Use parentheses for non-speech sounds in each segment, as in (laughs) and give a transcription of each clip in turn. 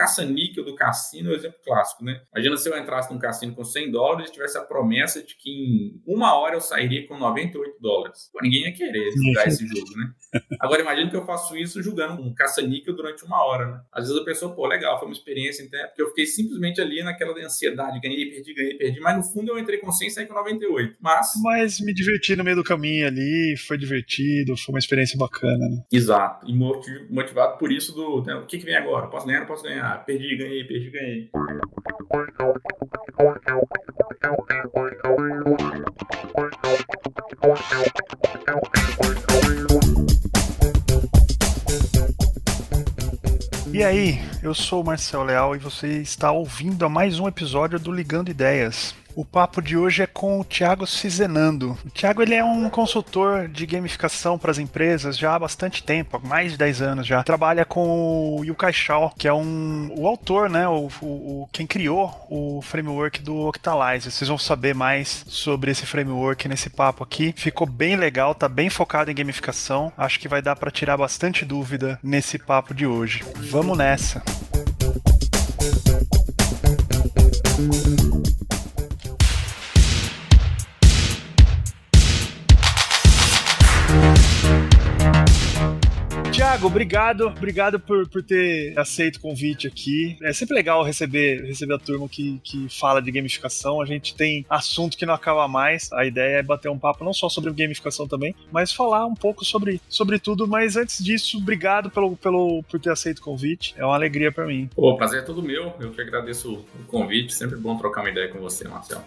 caça-níquel do cassino é o exemplo clássico, né? Imagina se eu entrasse num cassino com 100 dólares e tivesse a promessa de que em uma hora eu sairia com 98 dólares. Pô, ninguém ia querer jogar esse jogo, né? Agora, imagina que eu faço isso jogando um caça-níquel durante uma hora, né? Às vezes a pessoa, pô, legal, foi uma experiência, então, porque eu fiquei simplesmente ali naquela ansiedade, ganhei, perdi, ganhei, perdi, mas no fundo eu entrei com 100 e saí com 98. Mas... Mas me diverti no meio do caminho ali, foi divertido, foi uma experiência bacana, né? Exato. E motivado por isso do, né, o que que vem agora? Posso ganhar, não posso ganhar? Perdi, ganhei, perdi, ganhei. E aí, eu sou o Marcel Leal e você está ouvindo a mais um episódio do Ligando Ideias. O papo de hoje é com o Thiago Cizenando. O Thiago ele é um consultor de gamificação para as empresas já há bastante tempo, há mais de 10 anos já. Trabalha com o Yukai Shao, que é um, o autor, né, o, o, quem criou o framework do Octalize. Vocês vão saber mais sobre esse framework nesse papo aqui. Ficou bem legal, tá bem focado em gamificação. Acho que vai dar para tirar bastante dúvida nesse papo de hoje. Vamos nessa. Tiago, obrigado. Obrigado por, por ter aceito o convite aqui. É sempre legal receber, receber a turma que, que fala de gamificação. A gente tem assunto que não acaba mais. A ideia é bater um papo não só sobre gamificação também, mas falar um pouco sobre, sobre tudo. Mas antes disso, obrigado pelo, pelo, por ter aceito o convite. É uma alegria para mim. O prazer é todo meu. Eu que agradeço o convite. Sempre bom trocar uma ideia com você, Marcelo.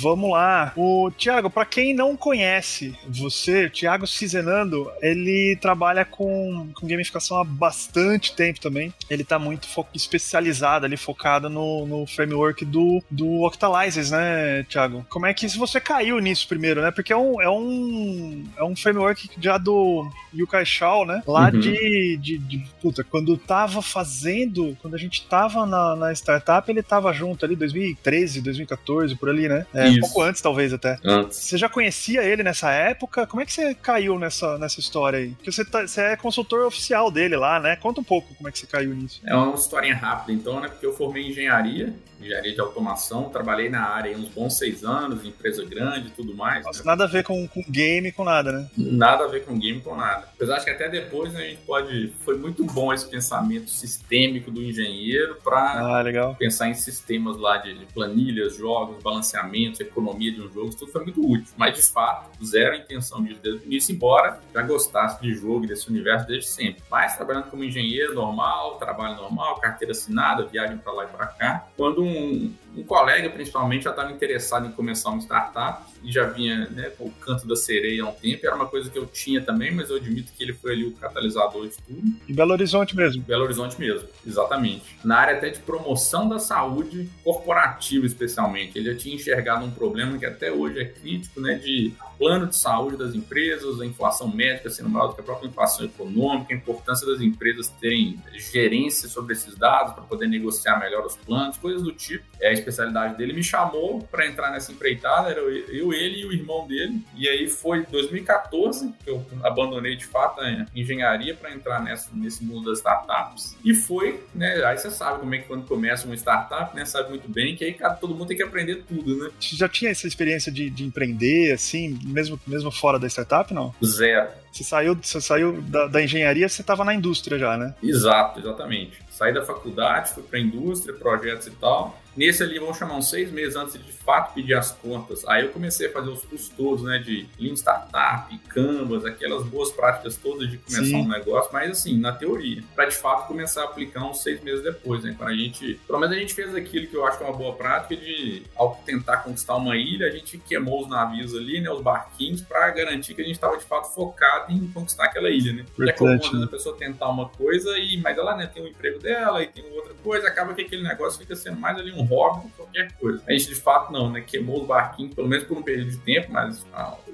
Vamos lá. O Tiago, para quem não conhece você, o Tiago Cizenando, ele trabalha com com gamificação há bastante tempo também. Ele tá muito especializado ali, focado no, no framework do, do Octalizes, né, Thiago? Como é que se você caiu nisso primeiro, né? Porque é um, é um, é um framework já do Yukai Shao, né? Lá uhum. de, de, de, Puta, quando tava fazendo, quando a gente tava na, na startup, ele tava junto ali, 2013, 2014, por ali, né? É, um pouco antes, talvez até. Antes. Você já conhecia ele nessa época? Como é que você caiu nessa, nessa história aí? Porque você, tá, você é consultor oficial dele lá, né? Conta um pouco como é que você caiu nisso. É uma historinha rápida, então, né? Porque eu formei em engenharia, engenharia de automação, trabalhei na área uns bons seis anos, empresa grande e tudo mais. Nossa, nada a ver com, com game, com nada, né? Nada a ver com game, com nada. Apesar que até depois né, a gente pode. Foi muito bom esse pensamento sistêmico do engenheiro para ah, pensar em sistemas lá de, de planilhas, jogos, balanceamentos, economia de um jogo, tudo foi muito útil. Mas de fato, zero intenção de desde o início, embora já gostasse de jogo desse universo desde sempre sempre. Mas trabalhando como engenheiro normal, trabalho normal, carteira assinada, viagem para lá e para cá. Quando um, um colega, principalmente, já estava interessado em começar uma startup e já vinha né, com o canto da sereia há um tempo. Era uma coisa que eu tinha também, mas eu admito que ele foi ali o catalisador de tudo. Em Belo Horizonte mesmo. Belo Horizonte mesmo, exatamente. Na área até de promoção da saúde corporativa, especialmente. Ele já tinha enxergado um problema que até hoje é crítico, né, de plano de saúde das empresas, a inflação médica sendo maior do que a própria inflação econômica, a importância das empresas terem gerência sobre esses dados para poder negociar melhor os planos, coisas do tipo. É, especialidade dele, me chamou para entrar nessa empreitada, era eu, ele e o irmão dele. E aí foi 2014 que eu abandonei de fato a engenharia para entrar nessa, nesse mundo das startups. E foi, né? Aí você sabe como é que quando começa uma startup, né? Sabe muito bem que aí cara, todo mundo tem que aprender tudo, né? Você já tinha essa experiência de, de empreender, assim, mesmo, mesmo fora da startup, não? Zero. Você saiu, você saiu da, da engenharia, você estava na indústria já, né? Exato, exatamente. Saí da faculdade, fui para indústria, projetos e tal. Nesse ali, vamos chamar uns seis meses antes de, de fato pedir as contas. Aí eu comecei a fazer os custos, né, de Lean Startup, Canvas, aquelas boas práticas todas de começar Sim. um negócio, mas assim, na teoria, para de fato começar a aplicar uns seis meses depois, né, quando a gente, pelo menos a gente fez aquilo que eu acho que é uma boa prática de, ao tentar conquistar uma ilha, a gente queimou os navios ali, né, os barquinhos, para garantir que a gente estava de fato focado em conquistar aquela ilha, né. Porque é comum né? a pessoa tentar uma coisa e, mas ela, né, tem o emprego dela e tem outra coisa, acaba que aquele negócio fica sendo mais ali um hobby qualquer coisa. A gente de fato não, né? Queimou os barquinhos, pelo menos por um período de tempo, mas.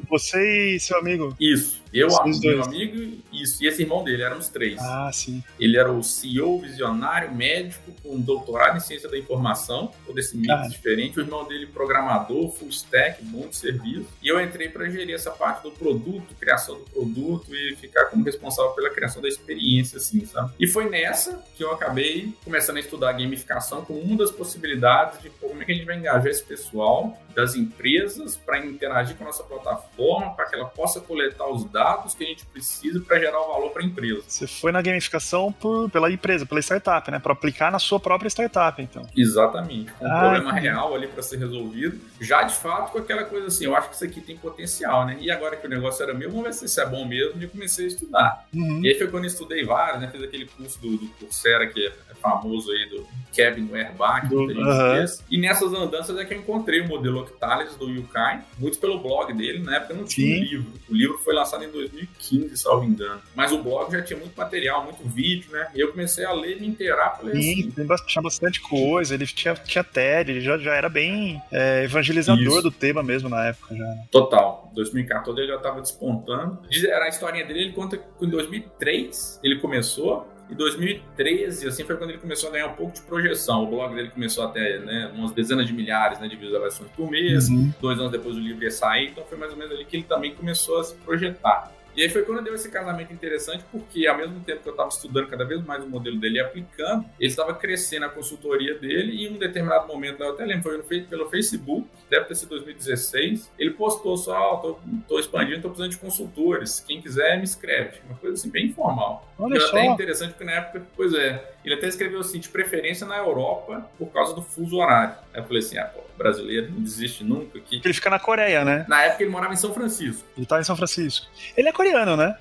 Você e seu amigo? Isso. Eu, meu amigo, isso, e esse irmão dele, éramos três. Ah, sim. Ele era o CEO, visionário, médico, com doutorado em ciência da informação, todo esse mix ah. diferente. O irmão dele, programador, full stack, bom de serviço. E eu entrei para gerir essa parte do produto, criação do produto e ficar como responsável pela criação da experiência, assim, sabe? E foi nessa que eu acabei começando a estudar gamificação como uma das possibilidades de como é que a gente vai engajar esse pessoal das empresas para interagir com a nossa plataforma, para que ela possa coletar os dados que a gente precisa para gerar o valor para a empresa. Você foi na gamificação por, pela empresa, pela startup, né? Para aplicar na sua própria startup, então. Exatamente. Um ah, problema real ali para ser resolvido. Já de fato com aquela coisa assim, eu acho que isso aqui tem potencial, né? E agora que o negócio era meu, vamos ver se isso é bom mesmo. E comecei a estudar. Uhum. E aí foi quando eu estudei vários, né? Fiz aquele curso do, do Coursera que é famoso aí do Kevin Werbach, do, uh -huh. E nessas andanças é que eu encontrei o modelo Octalis do Yukai, muito pelo blog dele, na época não tinha um livro. O livro foi lançado em 2015, salvo engano. Mas o blog já tinha muito material, muito vídeo, né? E eu comecei a ler e me inteirar. Falei Sim, assim, tinha bastante coisa, ele tinha, tinha TED, ele já, já era bem é, evangelizador Isso. do tema mesmo na época já. Total. 2014 ele já estava despontando. Era a historinha dele, ele conta que em 2003 ele começou, em 2013, assim, foi quando ele começou a ganhar um pouco de projeção. O blog dele começou a ter né, umas dezenas de milhares né, de visualizações por mês. Uhum. Dois anos depois o livro ia sair, então foi mais ou menos ali que ele também começou a se projetar. E aí foi quando deu esse casamento interessante, porque ao mesmo tempo que eu estava estudando cada vez mais o modelo dele e aplicando, ele estava crescendo a consultoria dele e em um determinado momento, eu até lembro, foi feito pelo Facebook, deve ter sido 2016, ele postou só, oh, tô, tô expandindo, tô precisando de consultores, quem quiser me escreve. Uma coisa assim, bem informal. Olha só. até interessante, porque na época, pois é, ele até escreveu assim, de preferência na Europa, por causa do fuso horário. Aí eu falei assim, ah, pô, brasileiro não desiste nunca aqui. Ele fica na Coreia, né? Na época ele morava em São Francisco. Ele tá em São Francisco. Ele é coreano, né?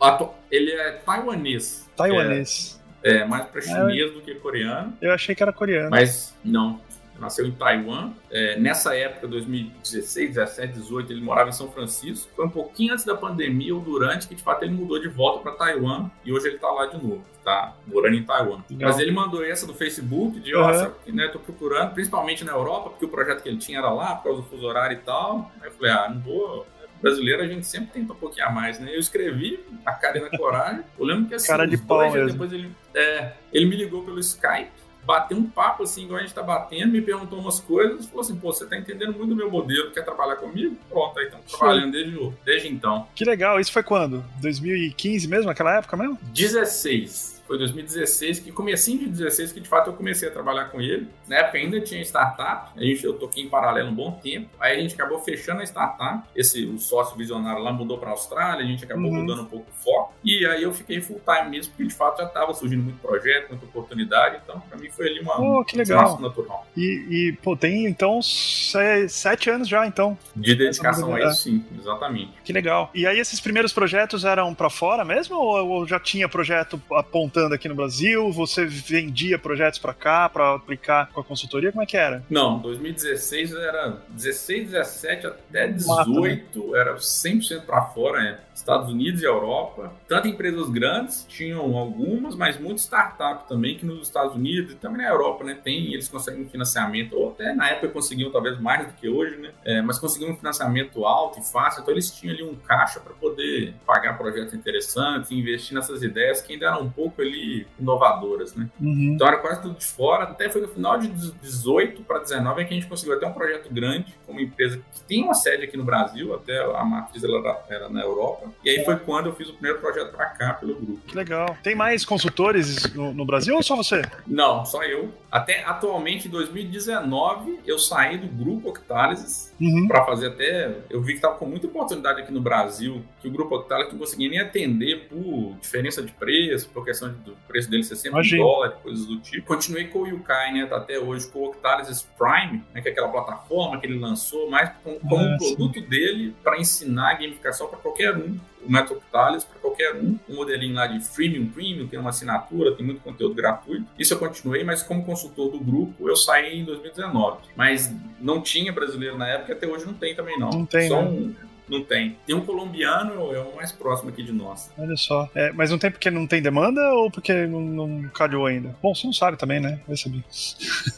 Ele é taiwanês. Taiwanês. É, é mais para chinês é, do que coreano. Eu achei que era coreano. Mas não nasceu em Taiwan. É, nessa época, 2016, 17, 18, ele morava em São Francisco. Foi um pouquinho antes da pandemia ou durante que, de fato, ele mudou de volta para Taiwan e hoje ele está lá de novo. Tá morando em Taiwan. Mas ele mandou essa do Facebook, de, ó, uhum. né, tô procurando, principalmente na Europa, porque o projeto que ele tinha era lá, por causa do fuso horário e tal. Aí eu falei, ah, não vou brasileiro a gente sempre tenta um pouquinho a mais, né? Eu escrevi a cara e na coragem. Eu lembro que assim, cara de pau mesmo. depois ele, é, ele me ligou pelo Skype bateu um papo assim, igual a gente tá batendo, me perguntou umas coisas, falou assim, pô, você tá entendendo muito do meu modelo, quer trabalhar comigo? Pronto, aí estamos trabalhando desde, desde então. Que legal, isso foi quando? 2015 mesmo, aquela época mesmo? 16 foi 2016, que comecinho de 2016 que de fato eu comecei a trabalhar com ele. Na época ainda tinha startup, a gente, eu toquei em paralelo um bom tempo. Aí a gente acabou fechando a startup. Esse, o sócio visionário lá mudou para a Austrália, a gente acabou uhum. mudando um pouco o foco. E aí eu fiquei full time mesmo, porque de fato já estava surgindo muito projeto, muita oportunidade. Então, para mim foi ali uma oh, que legal. natural. E, e, pô, tem então sete anos já, então. De dedicação a isso, sim, exatamente. Que legal. E aí esses primeiros projetos eram para fora mesmo ou já tinha projeto apontado? Aqui no Brasil? Você vendia projetos para cá para aplicar com a consultoria? Como é que era? Não, 2016 era 16, 17 até 18 Mata, né? era 100% para fora, né? Estados Unidos e Europa. Tanto empresas grandes, tinham algumas, mas muito startup também, que nos Estados Unidos e também na Europa, né? Tem, eles conseguem financiamento, ou até na época conseguiam talvez mais do que hoje, né? É, mas conseguiam um financiamento alto e fácil, então eles tinham ali um caixa para poder pagar projetos interessantes, investir nessas ideias que ainda eram um pouco ali inovadoras, né? Uhum. Então era quase tudo de fora, até foi no final de 18 para 19 é que a gente conseguiu até um projeto grande, com uma empresa que tem uma sede aqui no Brasil, até a matriz ela era na Europa, e aí foi quando eu fiz o primeiro projeto para cá pelo grupo. Que legal. Tem mais consultores no, no Brasil ou só você? Não, só eu. Até atualmente, em 2019, eu saí do grupo Octálises uhum. para fazer até. Eu vi que estava com muita oportunidade aqui no Brasil, que o grupo Octálises não conseguia nem atender por diferença de preço, por questão do preço dele ser sempre Imagina. dólar, coisas do tipo. Continuei com o Yukai, né? Tá até hoje com o Octálises Prime, né, que é aquela plataforma que ele lançou, mais como, como um produto dele para ensinar gamificação para qualquer um o método Thales para qualquer um, um modelinho lá de freemium, premium, tem uma assinatura, tem muito conteúdo gratuito. Isso eu continuei, mas como consultor do grupo, eu saí em 2019. Mas não tinha brasileiro na época, até hoje não tem também não. Não tem, Só né? Não tem. Tem um colombiano, é o mais próximo aqui de nós. Olha só. É, mas não tem porque não tem demanda ou porque não, não calhou ainda? Bom, você não sabe também, né? Vai saber.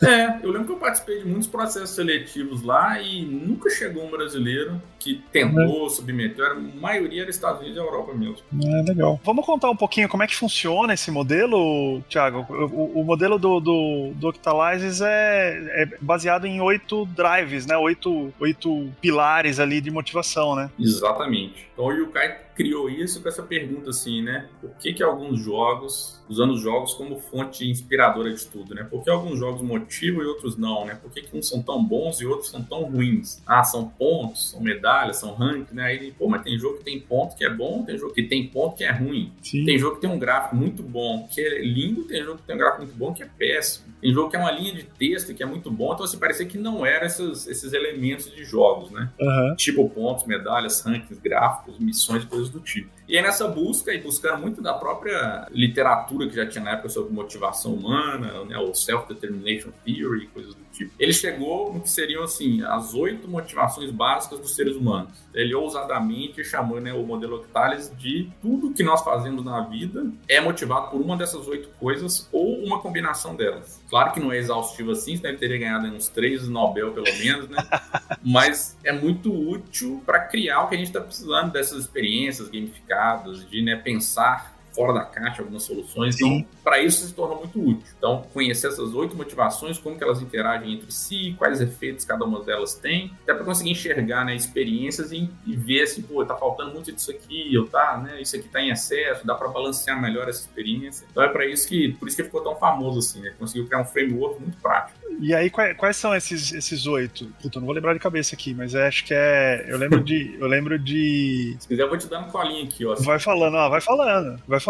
É, eu lembro que eu participei de muitos processos seletivos lá e nunca chegou um brasileiro que tentou, é. submeteu. Era, a maioria era Estados Unidos e Europa mesmo. É, legal. Vamos contar um pouquinho como é que funciona esse modelo, Thiago? O, o modelo do, do, do Octalizes é, é baseado em oito drives, né? Oito, oito pilares ali de motivação, né? Exatamente. Então o Yukai criou isso com essa pergunta assim, né? Por que que alguns jogos, usando os jogos como fonte inspiradora de tudo, né? Por que alguns jogos motivam e outros não, né? Por que, que uns são tão bons e outros são tão ruins? Ah, são pontos, são medalhas, são ranks, né? Aí, pô, mas tem jogo que tem ponto que é bom, tem jogo que tem ponto que é ruim. Sim. Tem jogo que tem um gráfico muito bom, que é lindo, tem jogo que tem um gráfico muito bom, que é péssimo. Tem jogo que é uma linha de texto que é muito bom, então assim, parecia que não eram esses, esses elementos de jogos, né? Uhum. Tipo pontos, medalhas, rankings, gráficos, missões, coisas coisas do tipo. E aí nessa busca, e buscando muito da própria literatura que já tinha na época sobre motivação humana, né, o Self-Determination Theory, coisas do tipo, ele chegou no que seriam assim, as oito motivações básicas dos seres humanos. Ele ousadamente chamou né, o modelo Octales de tudo que nós fazemos na vida é motivado por uma dessas oito coisas ou uma combinação delas. Claro que não é exaustivo assim, senão ele teria ganhado uns três Nobel pelo menos, né? (laughs) Mas é muito útil para criar o que a gente está precisando dessas experiências gamificadas, de né, pensar fora da caixa algumas soluções. Sim. Então, para isso se torna muito útil. Então, conhecer essas oito motivações, como que elas interagem entre si, quais efeitos cada uma delas tem, até para conseguir enxergar né, experiências e, e, ver assim, pô, tá faltando muito disso aqui, ou tá, né, isso aqui tá em excesso, dá para balancear melhor essa experiência. Então é para isso que, por isso que ficou tão famoso assim, né? Conseguiu criar um framework muito prático. E aí, quais, quais, são esses, esses oito? Puta, não vou lembrar de cabeça aqui, mas acho que é. Eu lembro de. Eu lembro de. Se quiser, eu vou te dar uma colinha aqui, ó. Vai falando, ó, vai falando, vai falando.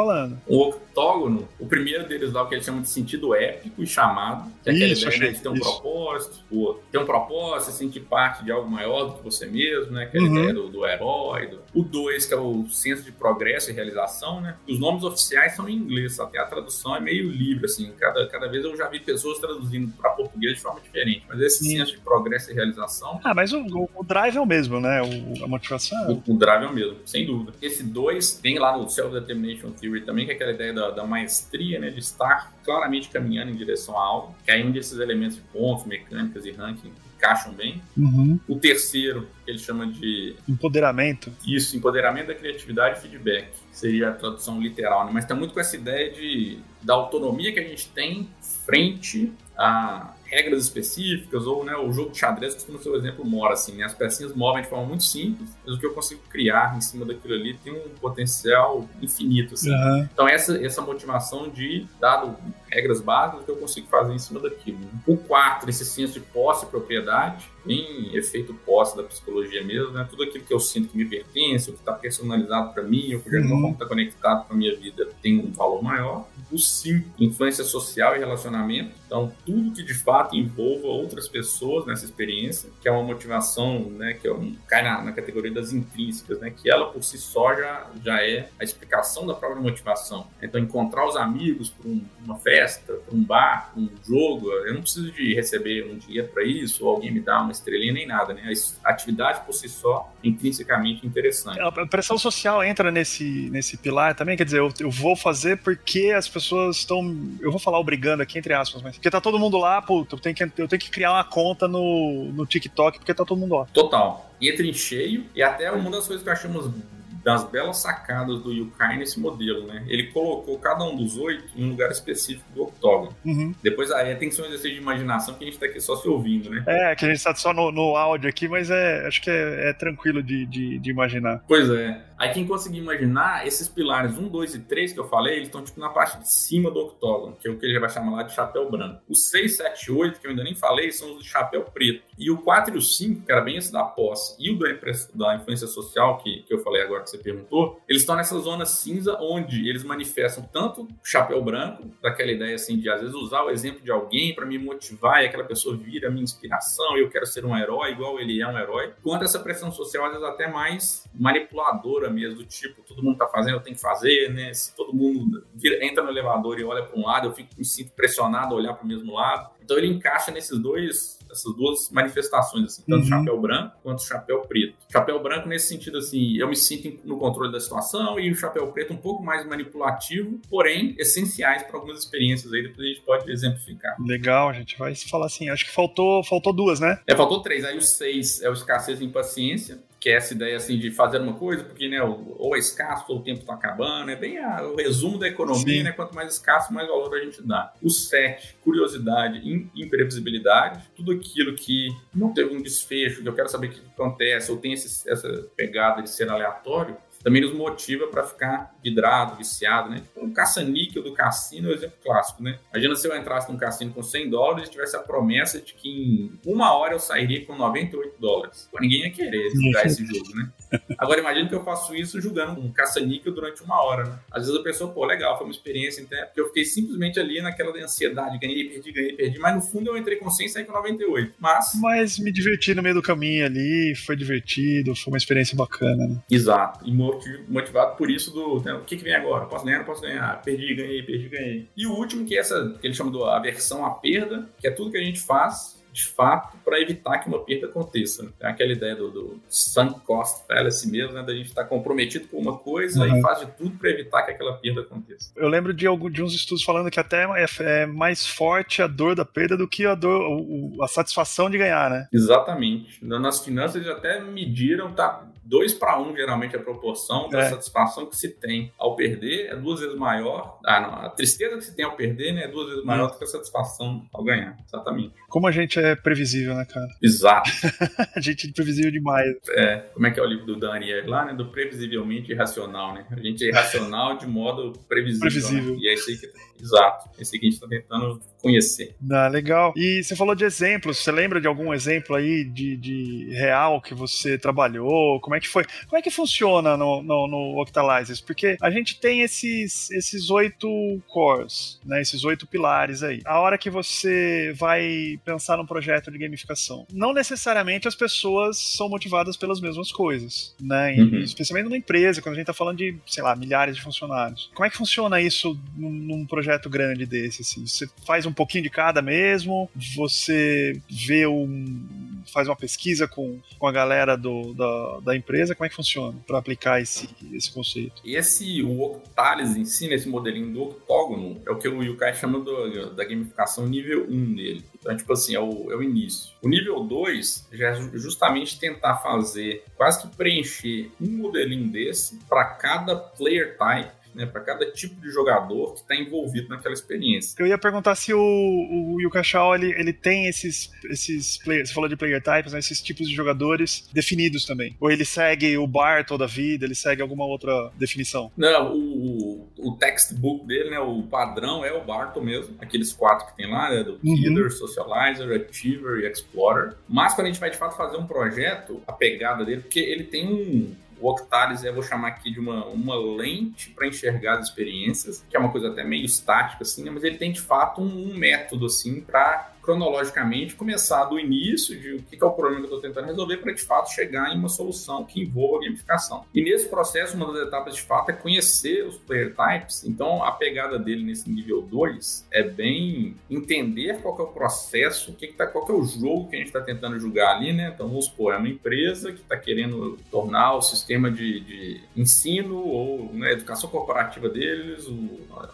O octógono, o primeiro deles lá, o que eles chamam de sentido épico e chamado, que é aquela isso, ideia né, de ter um isso. propósito, pô, ter um propósito, se sentir parte de algo maior do que você mesmo, né? Aquela uhum. ideia do, do herói. Do... O dois, que é o senso de progresso e realização, né? Os nomes oficiais são em inglês, até a tradução é meio livre, assim. Cada, cada vez eu já vi pessoas traduzindo para português de forma diferente. Mas esse Sim. senso de progresso e realização. Ah, mas o, o, o drive é o mesmo, né? O, a motivação. É... O, o, drive é o mesmo, sem dúvida. Esse dois tem lá no Self-Determination Theory também, que é aquela ideia da, da maestria, né? De estar claramente caminhando em direção a algo, que aí um desses elementos de pontos, mecânicas e ranking encaixam bem. Uhum. O terceiro, que ele chama de. Empoderamento. Isso, empoderamento da criatividade e feedback. Seria a tradução literal, né? Mas tem muito com essa ideia de, da autonomia que a gente tem frente a regras específicas, ou né, o jogo de xadrez costuma ser o exemplo mora, assim, né? As pecinhas movem de forma muito simples, mas o que eu consigo criar em cima daquilo ali tem um potencial infinito, assim. Uhum. Então essa, essa motivação de, dado regras básicas, que eu consigo fazer em cima daquilo. Né? O quarto, esse senso de posse e propriedade, em efeito posse da psicologia mesmo, né? Tudo aquilo que eu sinto que me pertence, o que está personalizado para mim, o que de alguma uhum. forma está conectado com a minha vida, tem um valor maior. O cinco, influência social e relacionamento. Então, tudo que de fato envolva outras pessoas nessa experiência, que é uma motivação, né, que é um, cai na, na, categoria das intrínsecas, né, que ela por si só já, já é a explicação da própria motivação. Então, encontrar os amigos para um, uma festa, para um bar, para um jogo, eu não preciso de receber um dinheiro para isso, ou alguém me dá uma estrelinha, nem nada, né? A atividade por si só é intrinsecamente interessante. A pressão social entra nesse, nesse pilar também, quer dizer, eu, eu vou fazer porque as pessoas estão, eu vou falar obrigando aqui entre aspas, mas porque tá todo mundo lá, puta, eu tenho que, eu tenho que criar uma conta no, no TikTok porque tá todo mundo lá. Total. Entra em cheio e até uma das coisas que achamos das belas sacadas do Yukai nesse modelo, né? Ele colocou cada um dos oito em um lugar específico do octógono. Uhum. Depois aí tem que ser um exercício de imaginação que a gente tá aqui só se ouvindo, né? É, que a gente tá só no, no áudio aqui, mas é, acho que é, é tranquilo de, de, de, imaginar. Pois é. Aí quem conseguir imaginar, esses pilares 1, 2 e 3 que eu falei, eles estão tipo na parte de cima do octógono, que é o que ele vai chamar lá de chapéu branco. O 6, 7 e 8, que eu ainda nem falei, são os de chapéu preto. E o 4 e o 5, que era bem esse da posse, e o da, da influência social, que, que eu falei agora que você perguntou, eles estão nessa zona cinza onde eles manifestam tanto chapéu branco, daquela ideia assim de às vezes usar o exemplo de alguém para me motivar e aquela pessoa vira minha inspiração, eu quero ser um herói igual ele é um herói, quanto essa pressão social às vezes até mais manipuladora mesmo, do tipo, todo mundo tá fazendo, eu tenho que fazer, né? Se todo mundo vira, entra no elevador e olha para um lado, eu fico, me sinto pressionado a olhar para o mesmo lado. Então ele encaixa nesses dois essas duas manifestações, assim, tanto uhum. chapéu branco quanto chapéu preto. Chapéu branco, nesse sentido, assim, eu me sinto no controle da situação, e o chapéu preto um pouco mais manipulativo, porém essenciais para algumas experiências aí, depois a gente pode exemplificar. Legal, a gente vai falar assim, acho que faltou, faltou duas, né? É, faltou três, aí o seis é o escassez e impaciência, que é essa ideia assim de fazer uma coisa, porque né, ou é escasso ou o tempo está acabando, é bem a, o resumo da economia, Sim. né? Quanto mais escasso, mais valor a gente dá. O sete, curiosidade imprevisibilidade, tudo aquilo que não teve um desfecho, que eu quero saber o que acontece, ou tem esse, essa pegada de ser aleatório, também nos motiva para ficar vidrado, viciado, né? Tipo, um caça-níquel do cassino é um exemplo clássico, né? Imagina se eu entrasse num cassino com 100 dólares e tivesse a promessa de que em uma hora eu sairia com 98 dólares. Pô, ninguém ia querer jogar esse jogo, né? Agora imagina que eu faço isso jogando um caça-níquel durante uma hora, né? Às vezes a pessoa, pô, legal, foi uma experiência, então, porque eu fiquei simplesmente ali naquela ansiedade, ganhei, perdi, ganhei, perdi, mas no fundo eu entrei com 100 e saí com 98. Mas... Mas me diverti no meio do caminho ali, foi divertido, foi uma experiência bacana, né? Exato. E motivado por isso do, né, o que que vem agora? Posso ganhar, não posso ganhar? Perdi, ganhei, perdi, ganhei. E o último que é essa, que ele chama de aversão à perda, que é tudo que a gente faz de fato para evitar que uma perda aconteça. Né? Tem aquela ideia do, do sunk cost fallacy mesmo, né? da gente estar tá comprometido com uma coisa uhum. e faz de tudo para evitar que aquela perda aconteça. Eu lembro de, algum, de uns estudos falando que até é, é mais forte a dor da perda do que a dor, o, a satisfação de ganhar, né? Exatamente. Nas finanças eles até mediram, tá? 2 para 1, um, geralmente, a proporção da é. satisfação que se tem ao perder é duas vezes maior. Ah, não, a tristeza que se tem ao perder né, é duas vezes maior hum. do que a satisfação ao ganhar. Exatamente. Como a gente é previsível, né, cara? Exato. (laughs) a gente é previsível demais. É, como é que é o livro do Dan Ariely lá, né? Do previsivelmente irracional, né? A gente é irracional de modo previsível. Né? Previsível. Né? E é isso aí que. Exato. É isso aí que a gente está tentando conhecer. Ah, legal. E você falou de exemplos. Você lembra de algum exemplo aí de, de real que você trabalhou? Como é que foi? Como é que funciona no, no, no Octalizers? Porque a gente tem esses, esses oito cores, né? Esses oito pilares aí. A hora que você vai pensar num projeto de gamificação, não necessariamente as pessoas são motivadas pelas mesmas coisas, né? E, uhum. Especialmente numa empresa, quando a gente está falando de, sei lá, milhares de funcionários. Como é que funciona isso num, num projeto grande desse? Assim? Você faz um pouquinho de cada mesmo, você vê um. Faz uma pesquisa com, com a galera do, da, da empresa, como é que funciona para aplicar esse, esse conceito? Esse, o Octalis em si, nesse modelinho do octógono, é o que o Yukai chama do, da gamificação nível 1 dele. Então, tipo assim, é o, é o início. O nível 2 já é justamente tentar fazer, quase que preencher um modelinho desse para cada player type né, para cada tipo de jogador que está envolvido naquela experiência. Eu ia perguntar se o, o Yuka Shao, ele, ele tem esses, esses players, você falou de player types, né, esses tipos de jogadores definidos também. Ou ele segue o bar toda a vida, ele segue alguma outra definição? Não, o, o textbook dele, né, o padrão é o Barton mesmo, aqueles quatro que tem lá, né, do uhum. Killer, Socializer, Achiever e Explorer. Mas quando a gente vai de fato fazer um projeto, a pegada dele, porque ele tem um o Octalis é, vou chamar aqui de uma, uma lente para enxergar as experiências, que é uma coisa até meio estática, assim, né? mas ele tem de fato um, um método assim para cronologicamente, começar do início de o que é o problema que eu estou tentando resolver para de fato chegar em uma solução que envolva gamificação. E nesse processo, uma das etapas de fato é conhecer os player types. Então, a pegada dele nesse nível 2 é bem entender qual é o processo, o que, que tá, qual que é o jogo que a gente está tentando julgar ali, né? Então, vamos supor, é uma empresa que está querendo tornar o sistema de, de ensino ou né, educação corporativa deles, o,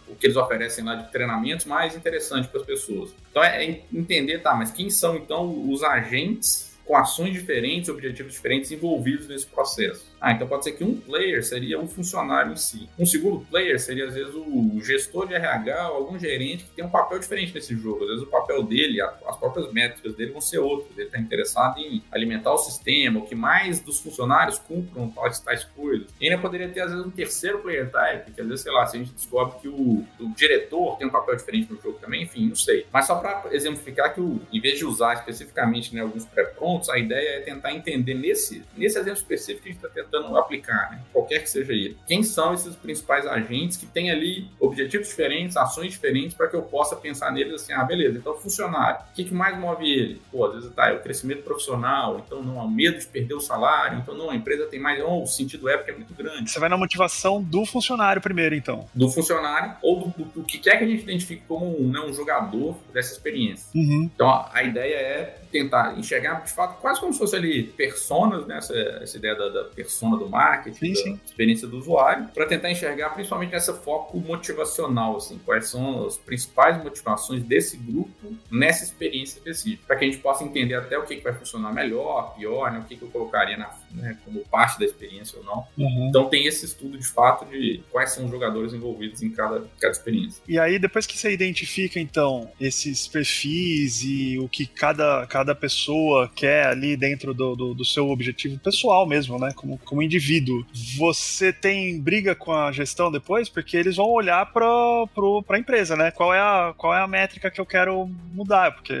o que eles oferecem lá de treinamentos mais interessante para as pessoas. Então, é, é entender, tá, mas quem são então os agentes com ações diferentes, objetivos diferentes envolvidos nesse processo? Ah, então pode ser que um player seria o funcionário em si. Um segundo player seria, às vezes, o gestor de RH ou algum gerente que tem um papel diferente nesse jogo. Às vezes o papel dele, as próprias métricas dele vão ser outras. Ele está interessado em alimentar o sistema, o que mais dos funcionários cumpram tais, tais coisas. E ainda poderia ter, às vezes, um terceiro player type, que às vezes, sei lá, se a gente descobre que o, o diretor tem um papel diferente no jogo também, enfim, não sei. Mas só para exemplificar que, o, em vez de usar especificamente né, alguns pré-prontos, a ideia é tentar entender nesse, nesse exemplo específico que a gente está tentando tentando aplicar, né? qualquer que seja ele. Quem são esses principais agentes que têm ali objetivos diferentes, ações diferentes, para que eu possa pensar neles assim, ah, beleza, então funcionário, o que, que mais move ele? Pô, às vezes tá, é o crescimento profissional, então não há medo de perder o salário, então não, a empresa tem mais, oh, o sentido época é muito grande. Você vai na motivação do funcionário primeiro, então. Do funcionário, ou do, do, do que quer que a gente identifique como um, né, um jogador dessa experiência. Uhum. Então a, a ideia é tentar enxergar, de fato, quase como se fosse ali personas, né? Essa, essa ideia da, da persona do marketing, sim, da sim. experiência do usuário, para tentar enxergar principalmente nessa foco motivacional, assim, quais são as principais motivações desse grupo nessa experiência específica, para que a gente possa entender até o que, que vai funcionar melhor, pior, né? O que, que eu colocaria na, né, como parte da experiência ou não. Uhum. Então tem esse estudo de fato de quais são os jogadores envolvidos em cada, cada experiência. E aí, depois que você identifica, então, esses perfis e o que cada, cada cada pessoa quer ali dentro do, do, do, seu objetivo pessoal mesmo, né? Como, como indivíduo. Você tem briga com a gestão depois? Porque eles vão olhar para a empresa, né? Qual é, a, qual é a métrica que eu quero mudar? Porque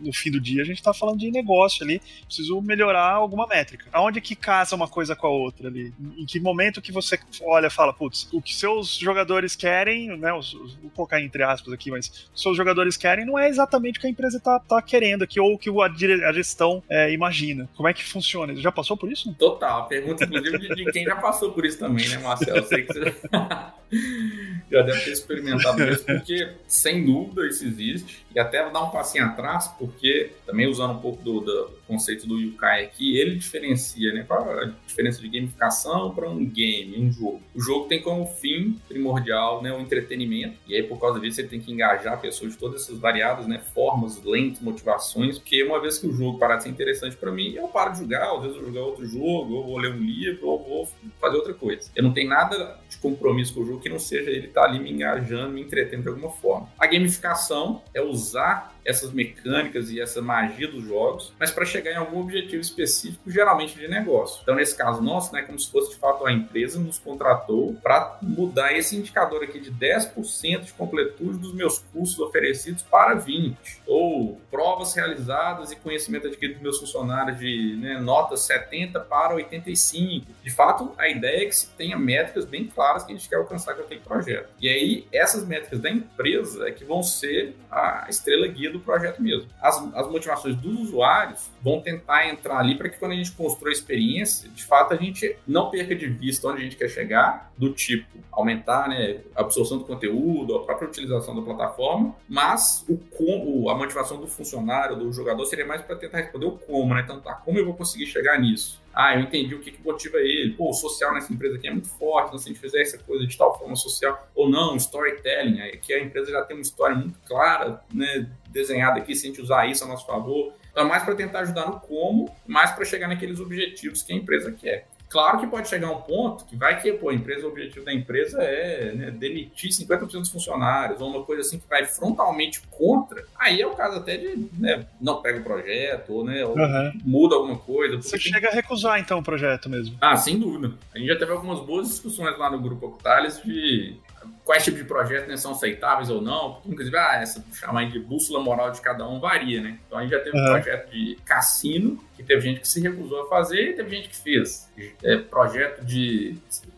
no fim do dia a gente está falando de negócio ali, preciso melhorar alguma métrica. Aonde que casa uma coisa com a outra ali? Em que momento que você olha e fala, putz, o que seus jogadores querem, né? Os, os, vou colocar entre aspas aqui, mas seus jogadores querem não é exatamente o que a empresa está tá querendo aqui, ou o que o a, gestão é, imagina. Como é que funciona? Já passou por isso? Total. Pergunta, inclusive, de, de quem já passou por isso também, né, Marcelo? Eu sei que você (laughs) já deve ter experimentado isso, porque, sem dúvida, isso existe. E até vou dar um passinho atrás, porque, também usando um pouco do, do conceito do Yukai aqui, ele diferencia, né? Qual a diferença de gamificação para um game, um jogo? O jogo tem como fim primordial né, o entretenimento, e aí, por causa disso, você tem que engajar pessoas de todas essas variadas né, formas, lentes, motivações, porque uma vez que o jogo parar de ser interessante para mim, eu paro de jogar, às vezes eu vou jogar outro jogo, ou vou ler um livro, ou vou fazer outra coisa. Eu não tenho nada de compromisso com o jogo que não seja ele estar tá ali me engajando, me entretendo de alguma forma. A gamificação é usar essas mecânicas e essa magia dos jogos, mas para chegar em algum objetivo específico, geralmente de negócio. Então, nesse caso nosso, né, como se fosse de fato a empresa nos contratou para mudar esse indicador aqui de 10% de completude dos meus cursos oferecidos para 20, ou provas realizadas e conhecimento adquirido dos meus funcionários de né, nota 70 para 85. De fato, a ideia é que se tenha métricas bem claras que a gente quer alcançar com aquele projeto. E aí, essas métricas da empresa é que vão ser a estrela guia do projeto mesmo. As, as motivações dos usuários vão tentar entrar ali para que quando a gente constrói a experiência, de fato a gente não perca de vista onde a gente quer chegar, do tipo aumentar né, a absorção do conteúdo, a própria utilização da plataforma, mas o como, a motivação do funcionário, do jogador, seria mais para tentar responder o como, né? Então, tá, como eu vou conseguir chegar nisso? Ah, eu entendi o que, que motiva ele. Pô, o social nessa empresa aqui é muito forte, então, se a gente fizer essa coisa de tal forma social, ou não, storytelling, aqui a empresa já tem uma história muito clara, né, desenhada aqui, se a gente usar isso a nosso favor. Então, é mais para tentar ajudar no como, mais para chegar naqueles objetivos que a empresa quer. Claro que pode chegar um ponto que vai que, pô, a empresa, o objetivo da empresa é né, demitir 50% dos funcionários, ou uma coisa assim que vai frontalmente contra, aí é o caso até de, né, não pega o projeto, ou, né, ou uhum. muda alguma coisa. Você chega a recusar, então, o projeto mesmo. Ah, sem dúvida. A gente já teve algumas boas discussões lá no Grupo Octales de quais tipos de projetos né, são aceitáveis ou não. Inclusive, ah, essa chamar de bússola moral de cada um varia, né? Então a gente já teve uhum. um projeto de cassino, que teve gente que se recusou a fazer e teve gente que fez. É, projeto de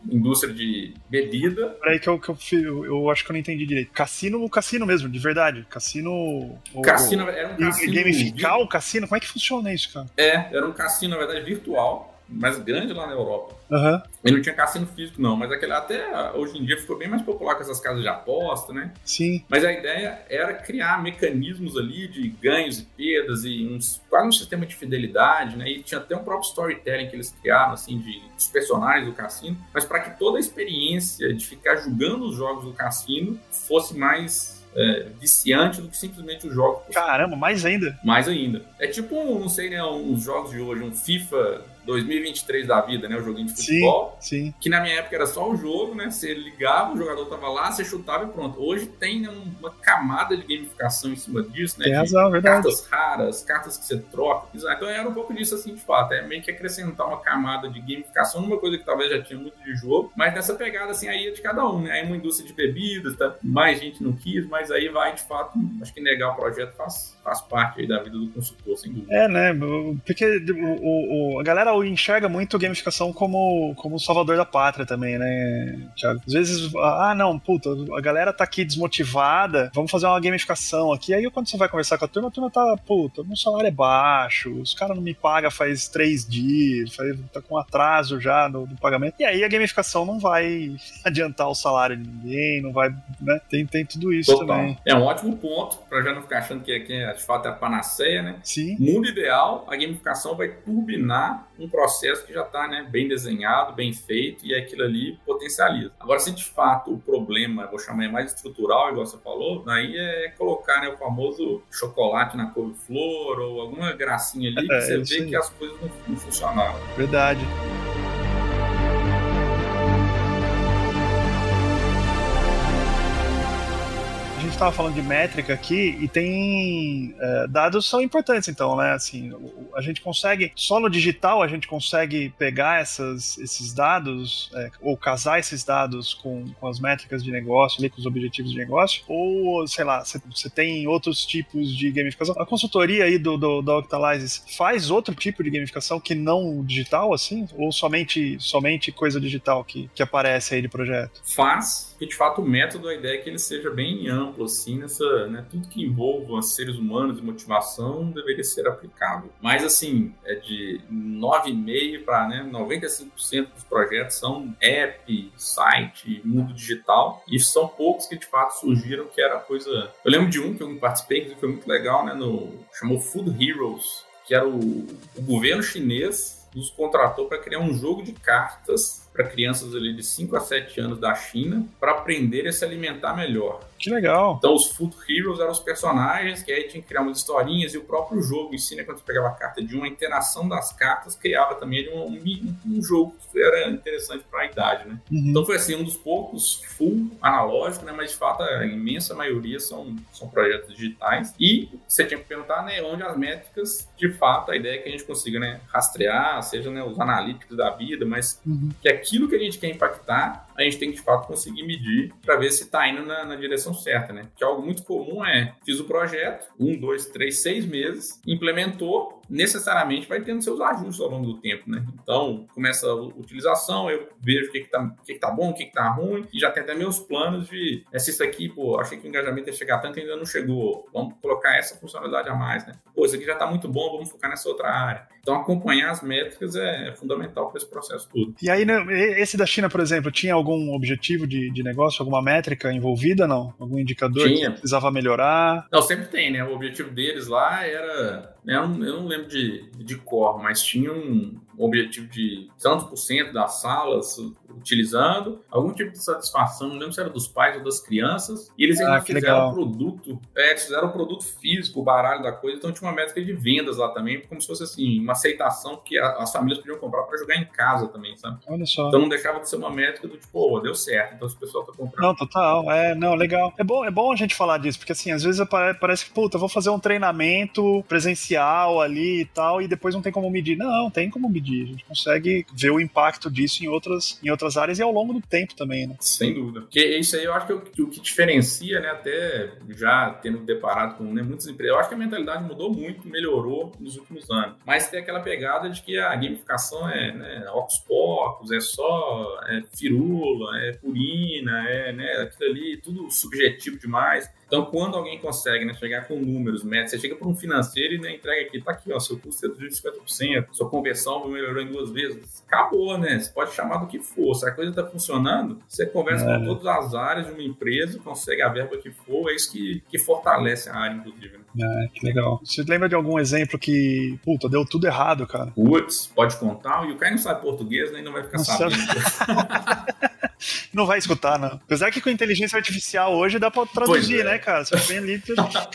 indústria de bebida. Peraí que eu, que eu, eu acho que eu não entendi direito. Cassino, cassino mesmo, de verdade. Cassino. Cassino era um cassino. Gamificar o cassino? Como é que funciona isso, cara? É, era um cassino, na verdade, virtual mais grande lá na Europa. Uhum. Ele não tinha cassino físico, não, mas aquele até hoje em dia ficou bem mais popular com essas casas de aposta, né? Sim. Mas a ideia era criar mecanismos ali de ganhos e perdas e uns, quase um sistema de fidelidade, né? E tinha até um próprio storytelling que eles criaram, assim, de, dos personagens do cassino, mas para que toda a experiência de ficar jogando os jogos do cassino fosse mais é, viciante do que simplesmente o jogo. Caramba, mais ainda. Mais ainda. É tipo, não sei, né, uns jogos de hoje, um FIFA 2023 da vida, né? O joguinho de futebol. Sim, sim. Que na minha época era só o jogo, né? Você ligava, o jogador tava lá, você chutava e pronto. Hoje tem uma camada de gamificação em cima disso, né? Tem razão, verdade. Cartas raras, cartas que você troca. Então era um pouco disso assim, de fato. É meio que acrescentar uma camada de gamificação numa coisa que talvez já tinha muito de jogo, mas nessa pegada assim aí é de cada um, né? Aí uma indústria de bebidas, tá? mais gente não quis, mas aí vai de fato, acho que negar o projeto faz, faz parte aí da vida do consultor, sem dúvida. É, né? Porque o, o a galera pessoal enxerga muito gamificação como, como salvador da pátria também, né, Thiago? Às vezes, ah, não, puta, a galera tá aqui desmotivada, vamos fazer uma gamificação aqui. Aí quando você vai conversar com a turma, a turma tá, puta, meu salário é baixo, os caras não me pagam faz três dias, faz, tá com atraso já no, no, pagamento. E aí a gamificação não vai (laughs) adiantar o salário de ninguém, não vai, né? Tem, tem tudo isso Total. também. É um ótimo ponto, pra já não ficar achando que, que de fato é a panaceia, né? Sim. Mundo ideal, a gamificação vai turbinar um processo que já está né, bem desenhado, bem feito, e aquilo ali potencializa. Agora, se de fato o problema, vou chamar mais estrutural, igual você falou, daí é colocar né, o famoso chocolate na couve-flor ou alguma gracinha ali, é, que você vê sim. que as coisas não, não funcionaram. Verdade. Estava falando de métrica aqui e tem é, dados são importantes então, né? Assim, a gente consegue só no digital a gente consegue pegar essas, esses dados é, ou casar esses dados com, com as métricas de negócio, ali, com os objetivos de negócio, ou sei lá, você tem outros tipos de gamificação. A consultoria aí do, do, do Octalizes faz outro tipo de gamificação que não digital, assim, ou somente somente coisa digital que, que aparece aí de projeto? Faz, porque de fato o método a ideia é que ele seja bem amplo assim nessa, né, tudo que envolva seres humanos e motivação deveria ser aplicável. Mas assim, é de 9,5 para né, 95% dos projetos são app, site, mundo digital. E são poucos que de fato surgiram que era coisa. Eu lembro de um que eu participei que foi muito legal, né, no chamou Food Heroes, que era o, o governo chinês nos contratou para criar um jogo de cartas para crianças ali de 5 a 7 anos da China para aprender a se alimentar melhor. Que legal. Então os Food Heroes eram os personagens que aí tinha que criar umas historinhas e o próprio jogo ensina quando você pegava a carta de uma interação das cartas, criava também um, um, um jogo que era interessante para a idade, né? Uhum. Então foi assim, um dos poucos full analógico, né? Mas de fato a imensa maioria são, são projetos digitais. E você tinha que perguntar, né, onde as métricas, de fato, a ideia é que a gente consiga, né, rastrear, seja né, os analíticos da vida, mas uhum. que aquilo que a gente quer impactar, a gente tem que de fato conseguir medir para ver se está indo na, na direção certa, né? Que algo muito comum é, fiz o projeto, um, dois, três, seis meses, implementou, necessariamente vai tendo seus ajustes ao longo do tempo, né? Então, começa a utilização, eu vejo o que que tá, o que que tá bom, o que que tá ruim, e já tem até meus planos de, é, se isso aqui, pô, achei que o engajamento ia chegar tanto e ainda não chegou, vamos colocar essa funcionalidade a mais, né? Pô, isso aqui já tá muito bom, vamos focar nessa outra área. Então, acompanhar as métricas é fundamental para esse processo todo. E aí, né, esse da China, por exemplo, tinha algum objetivo de, de negócio, alguma métrica envolvida, não? Algum indicador tinha. que precisava melhorar? Não, sempre tem, né? O objetivo deles lá era não, eu não lembro de, de cor, mas tinha um objetivo de tantos por cento das salas utilizando, algum tipo de satisfação, não lembro se era dos pais ou das crianças, e eles ainda ah, fizeram o produto, é, eles fizeram o produto físico, o baralho da coisa, então tinha uma métrica de vendas lá também, como se fosse assim, uma aceitação que a, as famílias podiam comprar para jogar em casa também, sabe? Olha só. Então não deixava de ser uma métrica do tipo, oh, deu certo, então as pessoas estão comprando. Não, total, é, não, legal. É bom, é bom a gente falar disso, porque assim, às vezes parece que, puta, eu vou fazer um treinamento presencial ali e tal, e depois não tem como medir. Não, tem como medir. A gente consegue ver o impacto disso em outras, em outras áreas e ao longo do tempo também, né? Sem dúvida. Porque isso aí eu acho que o, que, o que diferencia, né, até já tendo deparado com né, muitas empresas, eu acho que a mentalidade mudou muito, melhorou nos últimos anos. Mas tem aquela pegada de que a gamificação é né, ocos pocos, é só é firula, é purina, é né, aquilo ali, tudo subjetivo demais. Então, quando alguém consegue né, chegar com números, métodos, você chega para um financeiro e né, entrega aqui, tá aqui, ó, seu custo é de 50%, sua conversão melhorou em duas vezes. Acabou, né? Você pode chamar do que for. Se a coisa está funcionando, você conversa é. com todas as áreas de uma empresa, consegue a verba que for, é isso que, que fortalece a área, inclusive. Né? É, que legal. Você lembra de algum exemplo que, puta, deu tudo errado, cara? Putz, pode contar. E o cara não sabe português, né, não vai ficar não sabendo. (laughs) não vai escutar, não. Apesar que com inteligência artificial hoje dá pra traduzir, é. né, cara? Você vem ali,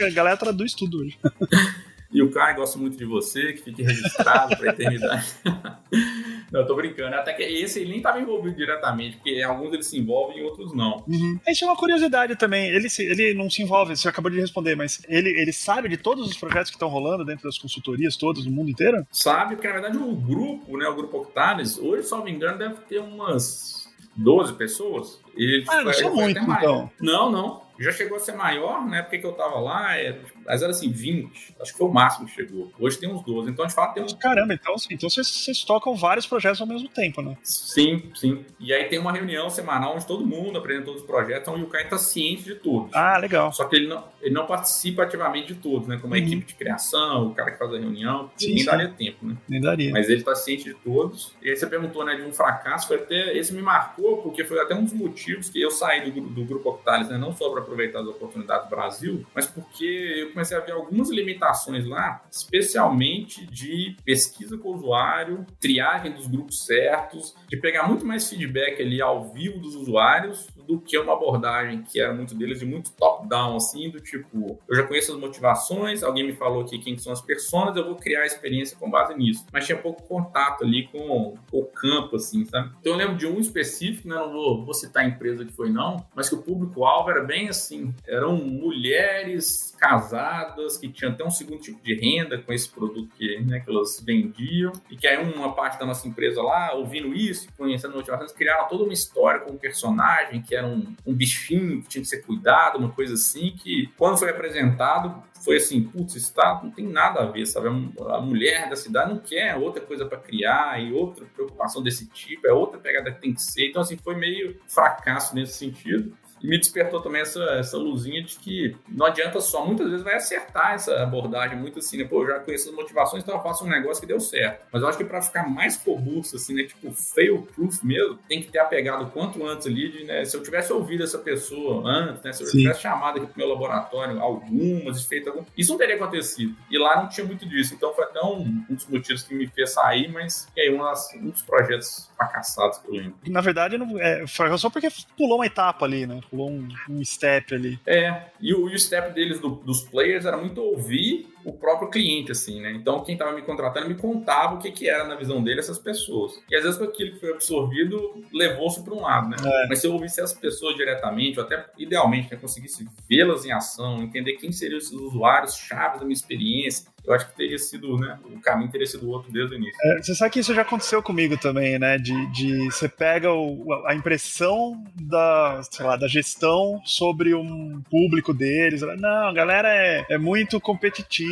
a galera traduz tudo hoje. (laughs) E o Kai gosta muito de você, que fique registrado pra eternidade. (laughs) não, tô brincando. Até que esse ele nem estava envolvido diretamente, porque alguns eles se envolvem e outros não. Uhum. Isso é uma curiosidade também. Ele, se, ele não se envolve, você acabou de responder, mas ele, ele sabe de todos os projetos que estão rolando dentro das consultorias todas no mundo inteiro? Sabe, porque na verdade o grupo, né, o grupo Octanes, hoje, só me engano, deve ter umas 12 pessoas. E, ah, não são muito, então. Não, não. Já chegou a ser maior, na época que eu tava lá, é, tipo, mas era assim, 20. Acho que foi o máximo que chegou. Hoje tem uns 12. Então a gente fala tem uns. Caramba, então, assim, então vocês, vocês tocam vários projetos ao mesmo tempo, né? Sim, sim. E aí tem uma reunião semanal onde todo mundo apresenta todos os projetos, onde o Kai está ciente de todos. Ah, legal. Só que ele não, ele não participa ativamente de todos, né? Como a uhum. equipe de criação, o cara que faz a reunião, sim, nem sim. daria tempo, né? Nem daria. Mas ele está ciente de todos. E aí você perguntou, né, de um fracasso, foi até. Esse me marcou, porque foi até um dos motivos que eu saí do, do grupo Octalis, né? Não só para aproveitar as oportunidades do Brasil, mas porque eu comecei a ver algumas limitações lá, especialmente de pesquisa com o usuário, triagem dos grupos certos, de pegar muito mais feedback ali ao vivo dos usuários do que uma abordagem que era muito deles de muito top-down, assim, do tipo, eu já conheço as motivações, alguém me falou aqui quem são as pessoas, eu vou criar a experiência com base nisso. Mas tinha pouco contato ali com, o campo, assim, sabe? Então eu lembro de um específico, né, não vou, vou citar a empresa que foi não, mas que o público-alvo era bem assim, eram mulheres casadas que tinham até um segundo tipo de renda com esse produto que, né, que elas vendiam, e que aí uma parte da nossa empresa lá, ouvindo isso, conhecendo motivações, criaram toda uma história com o personagem, que era um, um bichinho que tinha que ser cuidado, uma coisa assim, que quando foi apresentado, foi assim, putz, isso tá, não tem nada a ver, sabe? A mulher da cidade não quer outra coisa para criar e outra preocupação desse tipo, é outra pegada que tem que ser. Então, assim, foi meio fracasso nesse sentido. E me despertou também essa, essa luzinha de que não adianta só, muitas vezes vai acertar essa abordagem muito assim, né? Pô, eu já conheço as motivações, então eu faço um negócio que deu certo. Mas eu acho que para ficar mais robusto, assim, né? Tipo, fail proof mesmo, tem que ter apegado quanto antes ali de, né? Se eu tivesse ouvido essa pessoa antes, né? Se eu Sim. tivesse chamado aqui pro meu laboratório algumas, feito algum. Isso não teria acontecido. E lá não tinha muito disso. Então foi até um, um dos motivos que me fez sair, mas e aí um, um dos projetos fracassados que eu lembro. Na verdade, não, é, só porque pulou uma etapa ali, né? Pulou um, um step ali. É, e o, e o step deles, do, dos players, era muito ouvir o próprio cliente, assim, né? Então, quem estava me contratando me contava o que, que era na visão dele essas pessoas. E às vezes aquilo que foi absorvido levou-se para um lado, né? É. Mas se eu ouvisse as pessoas diretamente, ou até idealmente, né, conseguisse vê-las em ação, entender quem seriam esses usuários chaves da minha experiência, eu acho que teria sido, né? O caminho teria sido outro desde o início. É, você sabe que isso já aconteceu comigo também, né? De, de você pega o, a impressão da, sei lá, da gestão sobre um público deles. Não, a galera é, é muito competitiva.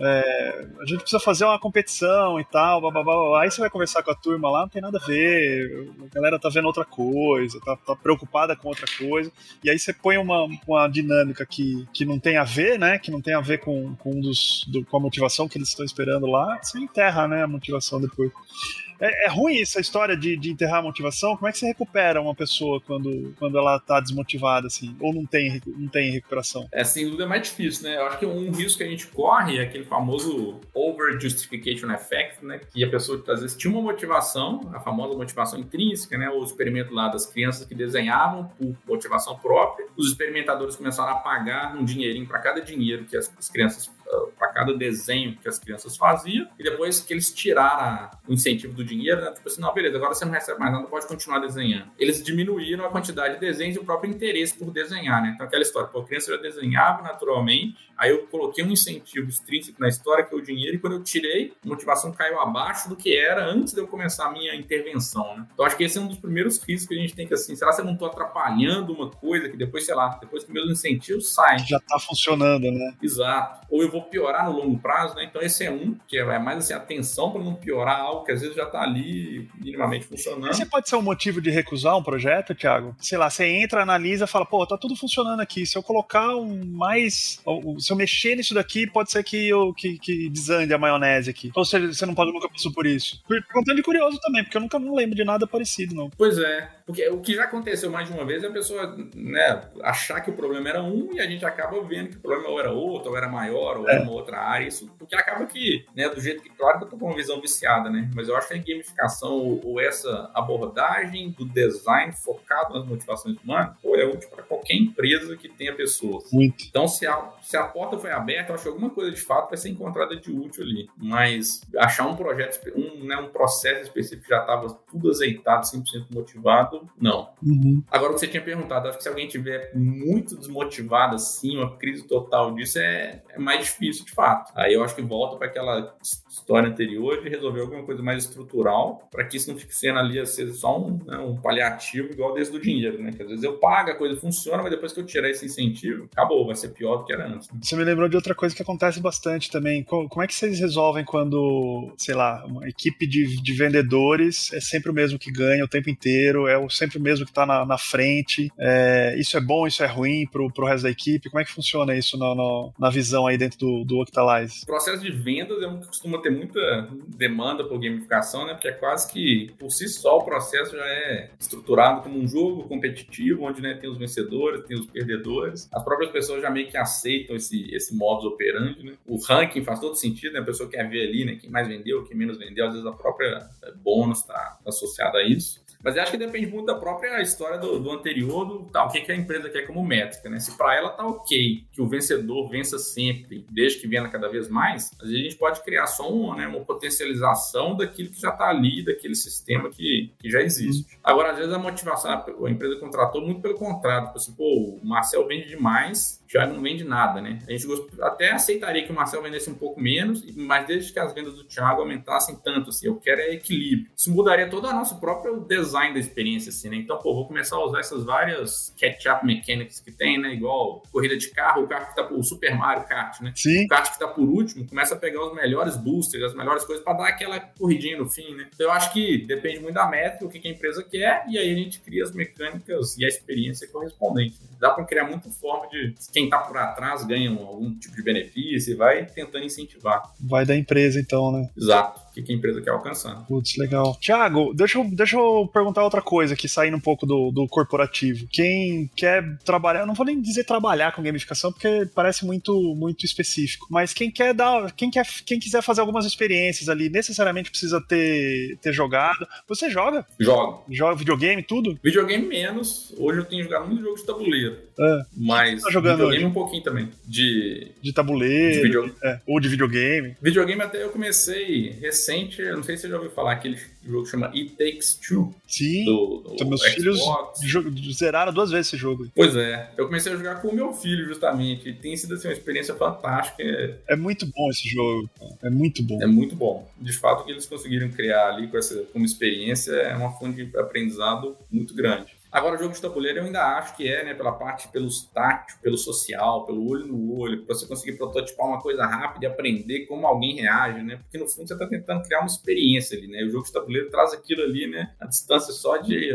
É, a gente precisa fazer uma competição e tal. Blá, blá, blá. Aí você vai conversar com a turma lá, não tem nada a ver. A galera tá vendo outra coisa, tá, tá preocupada com outra coisa. E aí você põe uma, uma dinâmica que, que não tem a ver, né? Que não tem a ver com, com um dos. Do, com motivação que eles estão esperando lá, você enterra né, a motivação depois. É, é, ruim essa história de, de enterrar a motivação. Como é que você recupera uma pessoa quando, quando ela tá desmotivada, assim? Ou não tem, não tem recuperação? É, sem dúvida é mais difícil, né? Eu acho que um risco que a gente corre é aquele famoso over justification effect, né? Que a pessoa às vezes tinha uma motivação, a famosa motivação intrínseca, né? O experimento lá das crianças que desenhavam por motivação própria. Os experimentadores começaram a pagar um dinheirinho para cada dinheiro que as, as crianças para cada desenho que as crianças faziam, e depois que eles tiraram o incentivo do dinheiro, né? Tipo assim, não, beleza, agora você não recebe mais nada, pode continuar desenhando. Eles diminuíram a quantidade de desenhos e o próprio interesse por desenhar, né? Então aquela história, pô, a criança já desenhava naturalmente, aí eu coloquei um incentivo extrínseco na história, que é o dinheiro, e quando eu tirei, a motivação caiu abaixo do que era antes de eu começar a minha intervenção, né? Então acho que esse é um dos primeiros riscos que a gente tem que, assim, será que eu não estou atrapalhando uma coisa que depois, sei lá, depois que meus incentivos saem. Já está funcionando, né? Exato. Ou eu vou piorar no longo prazo, né? Então esse é um, que é mais assim, atenção para não piorar algo que às vezes já está ali minimamente funcionando. Esse pode ser um motivo de recusar um projeto, Thiago? Sei lá, você entra, analisa, fala, pô, tá tudo funcionando aqui. Se eu colocar um mais. Se eu mexer nisso daqui, pode ser que, eu, que, que desande a maionese aqui. Ou seja, você não pode nunca passar por isso. Perguntando de curioso também, porque eu nunca não lembro de nada parecido, não. Pois é. Porque o que já aconteceu mais de uma vez é a pessoa né, achar que o problema era um e a gente acaba vendo que o problema ou era outro, ou era maior, ou era uma outra área. Isso, porque acaba que, né, do jeito que, claro que eu tô com uma visão viciada, né? Mas eu acho que a gamificação ou, ou essa abordagem do design focado nas motivações humanas, pô, é útil para qualquer empresa que tenha pessoas. Muito. Então, se a, se a porta foi aberta, eu acho que alguma coisa de fato vai ser encontrada de útil ali. Mas achar um projeto, um, né, um processo específico que já estava tudo azeitado, 100% motivado, não. Uhum. Agora, o que você tinha perguntado, acho que se alguém tiver muito desmotivado assim, uma crise total disso, é, é mais difícil de fato. Aí eu acho que volta para aquela história anterior de resolver alguma coisa mais estrutural, para que isso não fique sendo ali a ser só um, né, um paliativo igual desde do dinheiro, né? Que às vezes eu pago, a coisa funciona, mas depois que eu tirar esse incentivo, acabou, vai ser pior do que era antes. Né? Você me lembrou de outra coisa que acontece bastante também. Como é que vocês resolvem quando, sei lá, uma equipe de, de vendedores é sempre o mesmo que ganha o tempo inteiro, é sempre o mesmo que está na, na, frente? É, isso é bom, isso é ruim pro, pro resto da equipe? Como é que funciona isso na, na, na visão aí dentro do, do Octalize? O processo de vendas é um que costuma ter muita demanda por gamificação, né? Porque é quase que por si só o processo já é estruturado como um jogo competitivo, onde né, tem os vencedores, tem os perdedores. As próprias pessoas já meio que aceitam esse, esse modus operandi, né? O ranking faz todo sentido, né? A pessoa quer ver ali, né? Quem mais vendeu, quem menos vendeu, às vezes a própria é, bônus está associada a isso. Mas eu acho que depende muito da própria história do, do anterior, do tal, o que, que a empresa quer como métrica, né? Se para ela tá ok que o vencedor vença sempre, desde que venda cada vez mais, às vezes a gente pode criar só uma, né, uma potencialização daquilo que já está ali, daquele sistema que, que já existe. Agora, às vezes a motivação, a empresa contratou muito pelo contrário, tipo assim, pô, o Marcel vende demais, já não vende nada, né? A gente até aceitaria que o Marcel vendesse um pouco menos, mas desde que as vendas do Thiago aumentassem tanto, assim, eu quero é equilíbrio. Isso mudaria todo o nosso próprio design da experiência, assim, né? Então, pô, vou começar a usar essas várias catch-up mechanics que tem, né? Igual corrida de carro, o carro que tá por Super Mario Kart, né? Sim. O kart que tá por último começa a pegar os melhores boosters, as melhores coisas para dar aquela corridinha no fim, né? Então, eu acho que depende muito da métrica, o que a empresa quer, e aí a gente cria as mecânicas e a experiência correspondente. Né? Dá para criar muita forma de quem está por atrás ganha algum tipo de benefício e vai tentando incentivar. Vai da empresa, então, né? Exato que, a empresa quer alcançar. Putz, legal. Tiago, deixa eu, deixa eu perguntar outra coisa aqui, saindo um pouco do, do corporativo. Quem quer trabalhar, não vou nem dizer trabalhar com gamificação, porque parece muito, muito específico, mas quem quer dar, quem, quer, quem quiser fazer algumas experiências ali, necessariamente precisa ter, ter jogado. Você joga? Jogo. Joga videogame, tudo? Videogame menos. Hoje eu tenho jogado muito jogo de tabuleiro. É. Mas tá jogando videogame hoje? um pouquinho também. De, de tabuleiro. De video... é, ou de videogame. Videogame até eu comecei recente recente, eu não sei se você já ouviu falar, aquele jogo que chama It Takes Two. Sim, do, do então, meus Xbox. filhos zeraram duas vezes esse jogo. Pois é, eu comecei a jogar com o meu filho, justamente, e tem sido assim, uma experiência fantástica. É muito bom esse jogo, é muito bom. É muito bom. De fato, o que eles conseguiram criar ali com essa, como experiência é uma fonte de aprendizado muito grande. Agora, o jogo de tabuleiro eu ainda acho que é, né, pela parte, pelo tátil, pelo social, pelo olho no olho, para você conseguir prototipar uma coisa rápida e aprender como alguém reage, né? Porque no fundo você está tentando criar uma experiência ali, né? O jogo de tabuleiro traz aquilo ali, né? A distância só de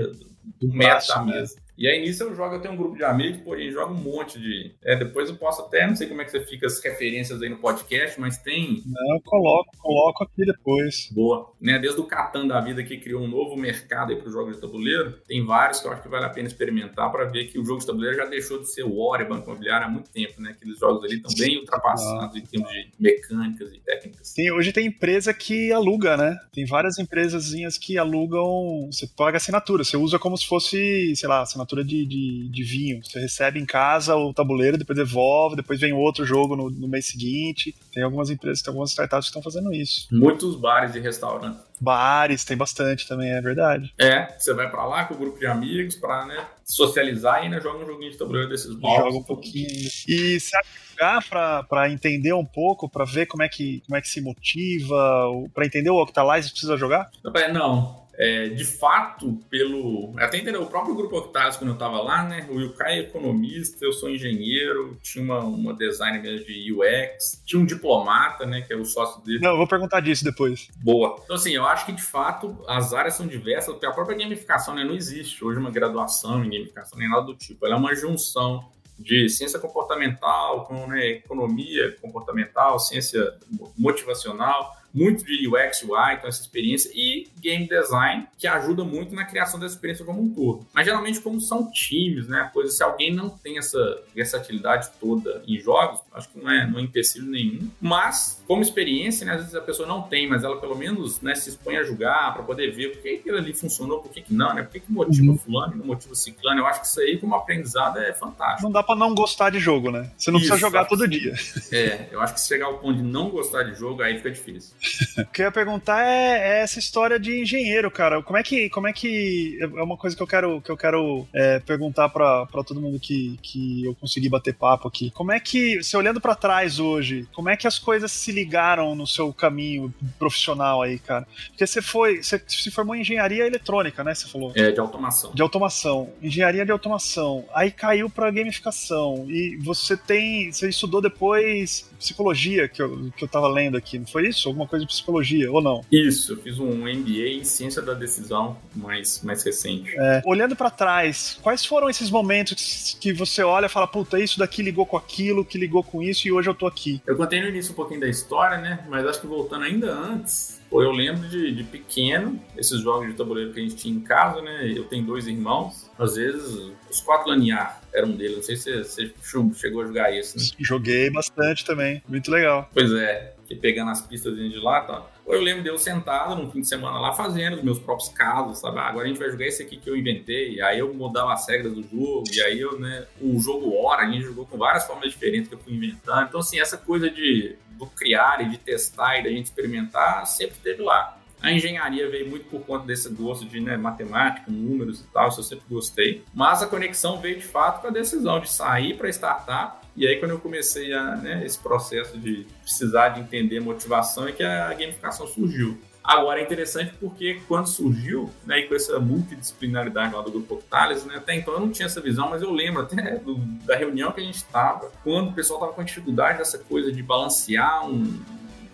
um metro da mesa. E aí nisso eu jogo, eu tenho um grupo de amigos, pô, e jogo um monte de. É, depois eu posso até, não sei como é que você fica as referências aí no podcast, mas tem. Não, eu coloco, coloco aqui depois. Boa. Né, desde o Catan da vida que criou um novo mercado aí para o jogo de tabuleiro, tem vários que eu acho que vale a pena experimentar para ver que o jogo de tabuleiro já deixou de ser o e Banco Imobiliário há muito tempo, né? Aqueles jogos ali estão bem ultrapassados ah. em termos de mecânicas e técnicas. Tem, hoje tem empresa que aluga, né? Tem várias empresazinhas que alugam. Você paga assinatura, você usa como se fosse, sei lá, assinatura de, de, de, vinho. Você recebe em casa o tabuleiro, depois devolve, depois vem outro jogo no, no mês seguinte. Tem algumas empresas, tem algumas startups que estão fazendo isso. Muitos bares e restaurantes. Bares, tem bastante também, é verdade. É, você vai para lá com o grupo de amigos para né, socializar e ainda joga um joguinho de tabuleiro desses bares. Joga um pouquinho. E você jogar para entender um pouco, para ver como é que como é que se motiva, para entender o Octalize precisa jogar? Não, é, de fato, pelo. Até entendeu, o próprio grupo Octavio, quando eu estava lá, né? O Yukai é economista, eu sou engenheiro, tinha uma, uma designer de UX, tinha um diplomata, né? Que é o sócio dele. Não, eu vou perguntar disso depois. Boa. Então, assim, eu acho que de fato as áreas são diversas, porque a própria gamificação né, não existe hoje uma graduação em gamificação, nem nada do tipo. Ela é uma junção de ciência comportamental com né, economia comportamental, ciência motivacional muito de UX, UI, então essa experiência, e game design, que ajuda muito na criação dessa experiência como um todo. Mas geralmente, como são times, né, coisa, se alguém não tem essa versatilidade toda em jogos, acho que não é, não é empecilho nenhum. Mas, como experiência, né, às vezes a pessoa não tem, mas ela pelo menos né, se expõe a julgar para poder ver por que aquilo ali funcionou, por que, que não, né, por que, que motiva uhum. fulano e não motiva ciclano. Eu acho que isso aí, como aprendizado, é fantástico. Não dá para não gostar de jogo, né? Você não isso, precisa jogar todo dia. É, eu acho que se chegar ao ponto de não gostar de jogo, aí fica difícil. (laughs) o que eu ia perguntar é, é, essa história de engenheiro, cara. Como é que. Como é que. É uma coisa que eu quero, que eu quero é, perguntar para todo mundo que, que eu consegui bater papo aqui. Como é que, você olhando para trás hoje, como é que as coisas se ligaram no seu caminho profissional aí, cara? Porque você foi. Você se formou em engenharia eletrônica, né? Você falou? É, de automação. De automação. Engenharia de automação. Aí caiu pra gamificação. E você tem. Você estudou depois psicologia, que eu, que eu tava lendo aqui, não foi isso? Alguma coisa de psicologia, ou não? Isso, eu fiz um MBA em ciência da decisão mais, mais recente. É, olhando para trás, quais foram esses momentos que você olha e fala, puta, isso daqui ligou com aquilo, que ligou com isso e hoje eu tô aqui? Eu contei no início um pouquinho da história, né? Mas acho que voltando ainda antes, Pô, eu lembro de, de, pequeno, esses jogos de tabuleiro que a gente tinha em casa, né? Eu tenho dois irmãos. Às vezes, os quatro lanear era um deles. Não sei se você chegou a jogar isso, né? Joguei bastante também. Muito legal. Pois é. Que pegando as pistas de lá, tá? Eu lembro de eu sentado num fim de semana lá fazendo os meus próprios casos, sabe? Ah, agora a gente vai jogar esse aqui que eu inventei. Aí eu mudava as regras do jogo. E aí eu, né? O jogo hora, a gente jogou com várias formas diferentes que eu fui inventando. Então, assim, essa coisa de do criar e de testar e da gente experimentar sempre teve lá. A engenharia veio muito por conta desse gosto de né, matemática, números e tal, isso eu sempre gostei. Mas a conexão veio de fato com a decisão de sair para startup. E aí, quando eu comecei a, né, esse processo de precisar de entender motivação, é que a gamificação surgiu. Agora é interessante porque quando surgiu, né, e com essa multidisciplinaridade lá do Grupo Octales, né, até então eu não tinha essa visão, mas eu lembro até do, da reunião que a gente estava, quando o pessoal estava com dificuldade dessa coisa de balancear um,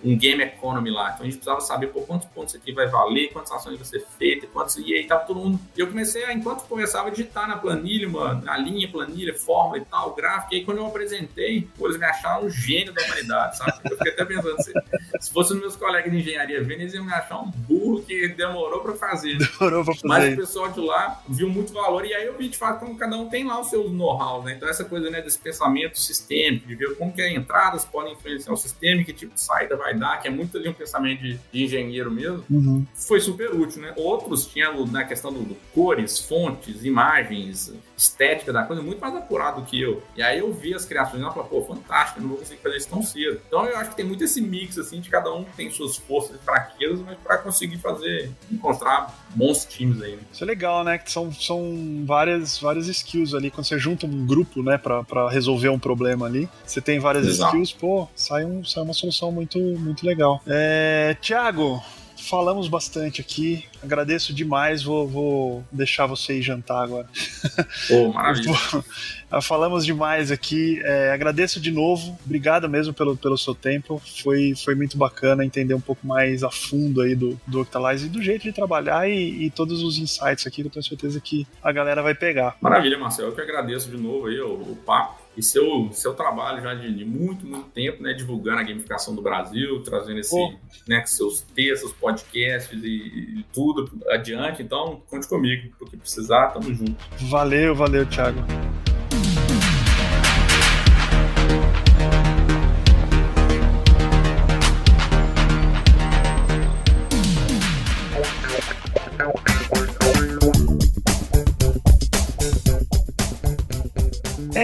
um game economy lá. Então a gente precisava saber por quantos pontos aqui vai valer, quantas ações vai ser feitas, quantos. E aí tava todo mundo. E eu comecei a, enquanto começava a digitar na planilha, uma, na linha, planilha, fórmula e tal, gráfico. E aí quando eu apresentei, pô, eles me acharam um gênio da humanidade, sabe? Eu fiquei até pensando assim, (laughs) se fosse os meus colegas de engenharia vendo, eles iam me achar um burro que demorou para fazer. Demorou pra fazer. Mas o pessoal de lá viu muito valor. E aí eu vi de fato como cada um tem lá os seus know-how, né? Então essa coisa né, desse pensamento sistêmico, de ver como que as entradas podem influenciar o sistema, que tipo de saída vai dar, que é muito ali um pensamento de, de engenheiro mesmo, uhum. foi super útil, né? Outros tinham na né, questão do, do, cores, fontes, imagens, estética da coisa muito mais apurado do que eu. E aí eu vi as criações e eu falei, pô, fantástico, eu não vou conseguir fazer isso tão cedo. Então eu acho que tem muito esse mix, assim, de cada um tem suas forças e fraquezas, mas para conseguir fazer, encontrar bons times aí. Né? Isso é legal, né? Que são, são várias, várias skills ali. Quando você junta um grupo, né, para resolver um problema ali, você tem várias Exato. skills, pô, sai, um, sai uma solução muito, muito legal. É, Tiago, falamos bastante aqui. Agradeço demais. Vou, vou deixar você ir jantar agora. Oh, (laughs) maravilha. falamos demais aqui. É, agradeço de novo. Obrigado mesmo pelo, pelo seu tempo. Foi, foi muito bacana entender um pouco mais a fundo aí do, do Octalize e do jeito de trabalhar e, e, todos os insights aqui que eu tenho certeza que a galera vai pegar. Maravilha, Marcelo. Eu que agradeço de novo aí o, o papo e seu, seu trabalho já de, de, muito, muito tempo, né, divulgando a gamificação do Brasil, trazendo esse, né, seus textos, podcasts e, e, tudo adiante. Então, conte comigo, o que precisar, tamo junto. Valeu, valeu, Thiago.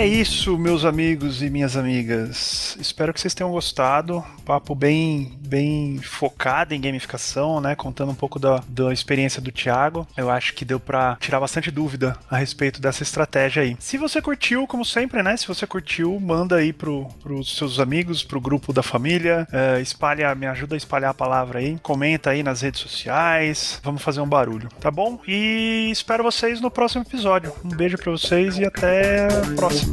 É isso, meus amigos e minhas amigas. Espero que vocês tenham gostado. Papo bem, bem focado em gamificação, né? Contando um pouco da, da experiência do Thiago. Eu acho que deu para tirar bastante dúvida a respeito dessa estratégia aí. Se você curtiu, como sempre, né? Se você curtiu, manda aí pro, pros seus amigos, pro grupo da família. É, espalha, me ajuda a espalhar a palavra aí. Comenta aí nas redes sociais. Vamos fazer um barulho, tá bom? E espero vocês no próximo episódio. Um beijo para vocês e até a próxima.